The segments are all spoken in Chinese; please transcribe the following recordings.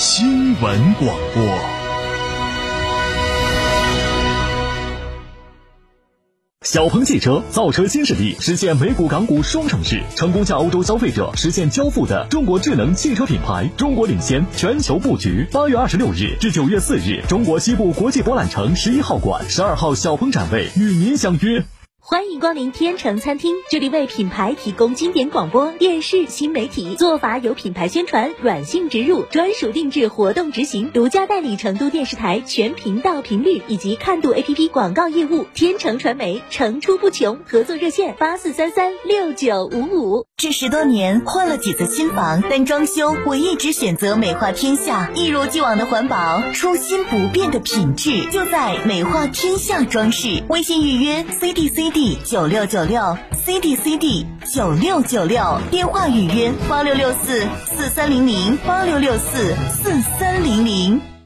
新闻广播。小鹏汽车造车新势力，实现美股港股双上市，成功向欧洲消费者实现交付的中国智能汽车品牌，中国领先，全球布局。八月二十六日至九月四日，中国西部国际博览城十一号馆、十二号小鹏展位与您相约。欢迎光临天成餐厅，这里为品牌提供经典广播电视新媒体做法，有品牌宣传、软性植入、专属定制活动执行，独家代理成都电视台全频道频率以及看度 APP 广告业务。天成传媒层出不穷，合作热线八四三三六九五五。这十多年换了几次新房，但装修我一直选择美化天下，一如既往的环保，初心不变的品质，就在美化天下装饰。微信预约 C D C D。九六九六 C D C D 九六九六电话预约八六六四四三零零八六六四四三零零。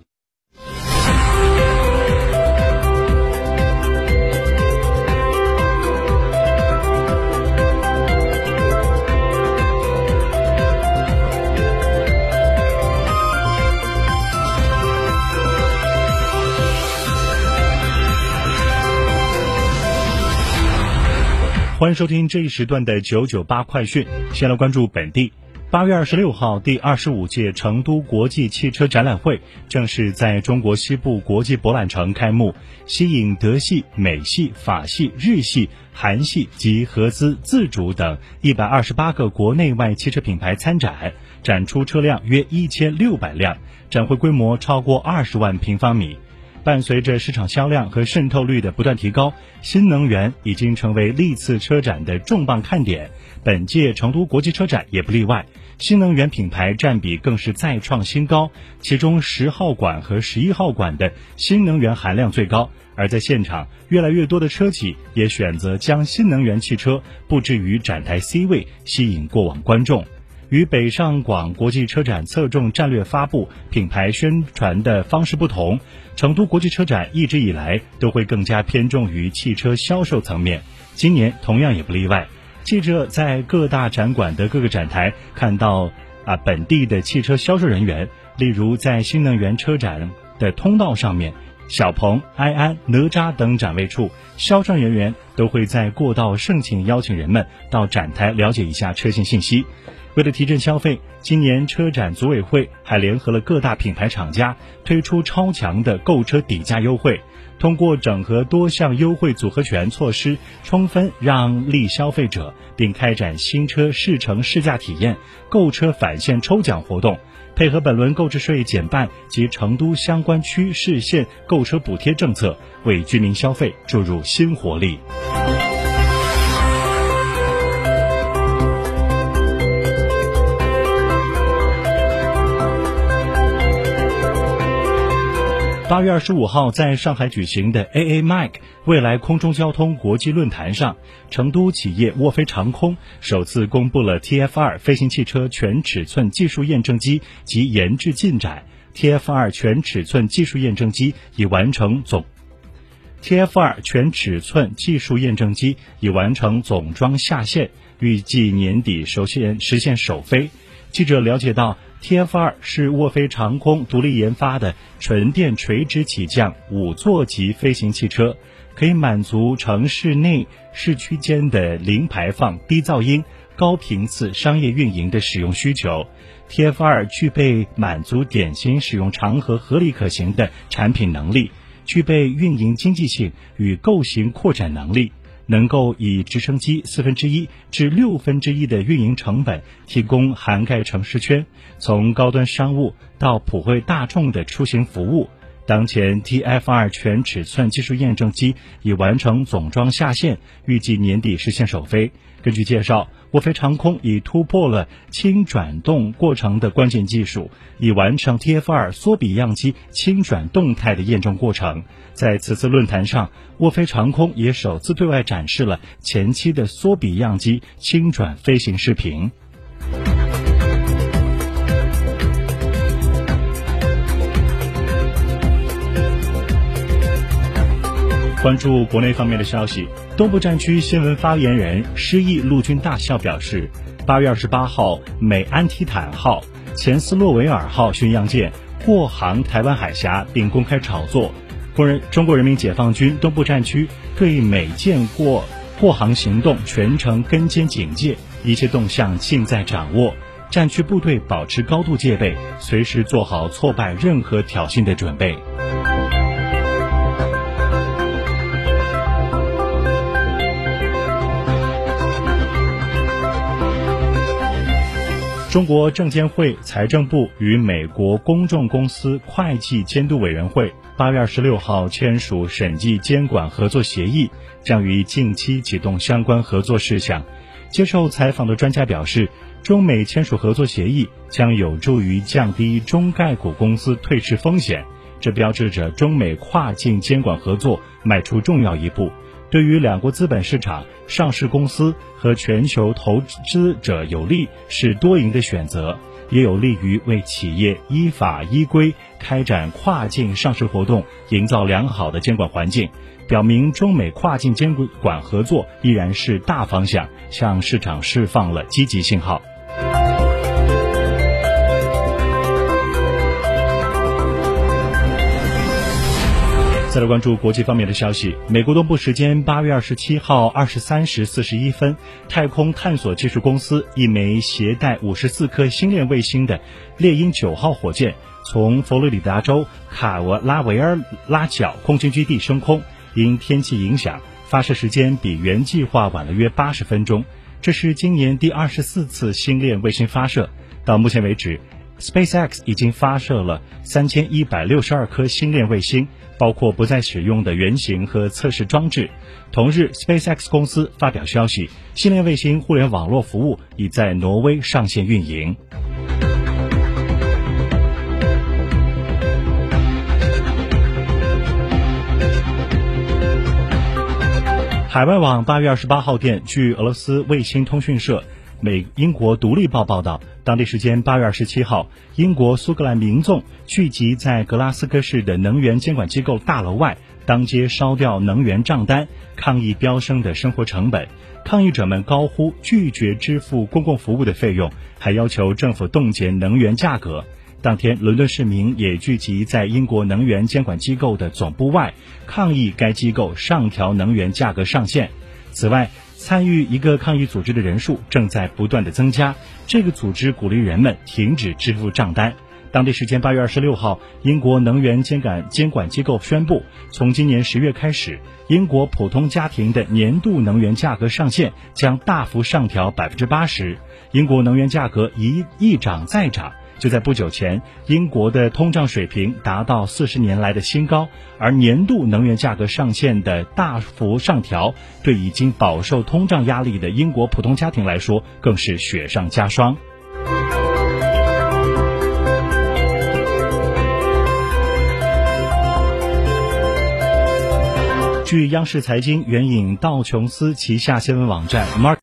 欢迎收听这一时段的九九八快讯。先来关注本地。八月二十六号，第二十五届成都国际汽车展览会正式在中国西部国际博览城开幕，吸引德系、美系、法系、日系、韩系及合资、自主等一百二十八个国内外汽车品牌参展，展出车辆约一千六百辆，展会规模超过二十万平方米。伴随着市场销量和渗透率的不断提高，新能源已经成为历次车展的重磅看点。本届成都国际车展也不例外，新能源品牌占比更是再创新高。其中十号馆和十一号馆的新能源含量最高。而在现场，越来越多的车企也选择将新能源汽车布置于展台 C 位，吸引过往观众。与北上广国际车展侧重战略发布、品牌宣传的方式不同，成都国际车展一直以来都会更加偏重于汽车销售层面，今年同样也不例外。记者在各大展馆的各个展台看到，啊，本地的汽车销售人员，例如在新能源车展的通道上面，小鹏、埃安、哪吒等展位处，销售人员都会在过道盛情邀请人们到展台了解一下车型信息。为了提振消费，今年车展组委会还联合了各大品牌厂家，推出超强的购车底价优惠。通过整合多项优惠组合拳措施，充分让利消费者，并开展新车试乘试驾体验、购车返现抽奖活动，配合本轮购置税减半及成都相关区市县购车补贴政策，为居民消费注入新活力。八月二十五号，在上海举行的 AA Mike 未来空中交通国际论坛上，成都企业沃飞长空首次公布了 TF 二飞行汽车全尺寸技术验证机及研制进展。TF 二全尺寸技术验证机已完成总 TF 二全尺寸技术验证机已完成总装下线，预计年底首现实现首飞。记者了解到。TF 二是沃飞长空独立研发的纯电垂直起降五座级飞行汽车，可以满足城市内、市区间的零排放、低噪音、高频次商业运营的使用需求。TF 二具备满足典型使用场合合理可行的产品能力，具备运营经济性与构型扩展能力。能够以直升机四分之一至六分之一的运营成本，提供涵盖城市圈，从高端商务到普惠大众的出行服务。当前 TF 二全尺寸技术验证机已完成总装下线，预计年底实现首飞。根据介绍，沃飞长空已突破了轻转动过程的关键技术，已完成 TF 二缩比样机轻转动态的验证过程。在此次论坛上，沃飞长空也首次对外展示了前期的缩比样机轻转飞行视频。关注国内方面的消息，东部战区新闻发言人施毅陆军大校表示，八月二十八号，美安提坦号、前斯洛维尔号巡洋舰过航台湾海峡，并公开炒作。工人中国人民解放军东部战区对美舰过过航行动全程跟监警戒，一切动向尽在掌握。战区部队保持高度戒备，随时做好挫败任何挑衅的准备。中国证监会、财政部与美国公众公司会计监督委员会八月二十六号签署审计监管合作协议，将于近期启动相关合作事项。接受采访的专家表示，中美签署合作协议将有助于降低中概股公司退市风险，这标志着中美跨境监管合作迈出重要一步。对于两国资本市场、上市公司和全球投资者有利，是多赢的选择，也有利于为企业依法依规开展跨境上市活动营造良好的监管环境，表明中美跨境监管合作依然是大方向，向市场释放了积极信号。再来关注国际方面的消息。美国东部时间八月二十七号二十三时四十一分，太空探索技术公司一枚携带五十四颗星链卫星的猎鹰九号火箭从佛罗里达州卡罗拉维尔拉角空军基地升空，因天气影响，发射时间比原计划晚了约八十分钟。这是今年第二十四次星链卫星发射。到目前为止，SpaceX 已经发射了三千一百六十二颗星链卫星。包括不再使用的原型和测试装置。同日，SpaceX 公司发表消息，星链卫星互联网络服务已在挪威上线运营。海外网八月二十八号电，据俄罗斯卫星通讯社。美英国独立报报道，当地时间八月二十七号，英国苏格兰民众聚集在格拉斯哥市的能源监管机构大楼外，当街烧掉能源账单，抗议飙升的生活成本。抗议者们高呼拒绝支付公共服务的费用，还要求政府冻结能源价格。当天，伦敦市民也聚集在英国能源监管机构的总部外，抗议该机构上调能源价格上限。此外，参与一个抗议组织的人数正在不断的增加。这个组织鼓励人们停止支付账单。当地时间八月二十六号，英国能源监管监管机构宣布，从今年十月开始，英国普通家庭的年度能源价格上限将大幅上调百分之八十。英国能源价格一一涨再涨。就在不久前，英国的通胀水平达到四十年来的新高，而年度能源价格上限的大幅上调，对已经饱受通胀压力的英国普通家庭来说，更是雪上加霜。据央视财经援引道琼斯旗下新闻网站 Mark。